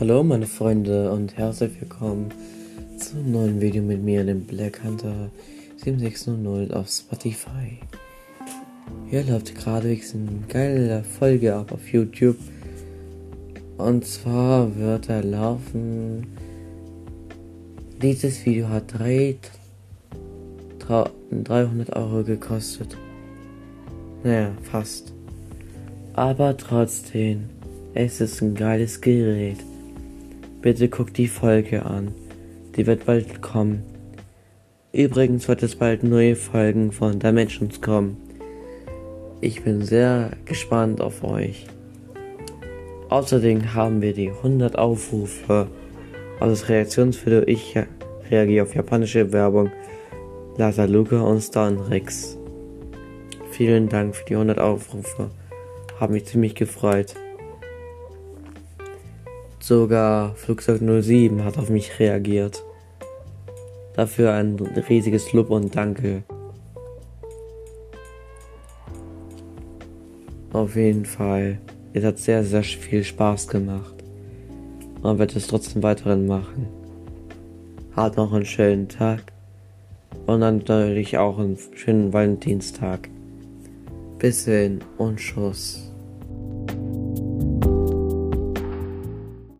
Hallo meine Freunde und herzlich willkommen zum neuen Video mit mir, dem Black Hunter 7600 auf Spotify. Hier läuft gerade eine geile Folge ab auf YouTube. Und zwar wird er laufen. Dieses Video hat 300 Euro gekostet. Naja, fast. Aber trotzdem, es ist ein geiles Gerät. Bitte guck die Folge an. Die wird bald kommen. Übrigens wird es bald neue Folgen von Dimensions kommen. Ich bin sehr gespannt auf euch. Außerdem haben wir die 100 Aufrufe. Als Reaktionsvideo ich reagiere auf japanische Werbung. Lasa Luca und Stan Rex. Vielen Dank für die 100 Aufrufe. Hab mich ziemlich gefreut. Sogar Flugzeug 07 hat auf mich reagiert. Dafür ein riesiges Lob und Danke. Auf jeden Fall. Es hat sehr, sehr viel Spaß gemacht. Man wird es trotzdem weiterhin machen. Hat noch einen schönen Tag. Und dann natürlich auch einen schönen Valentinstag. Bis hin und Schuss.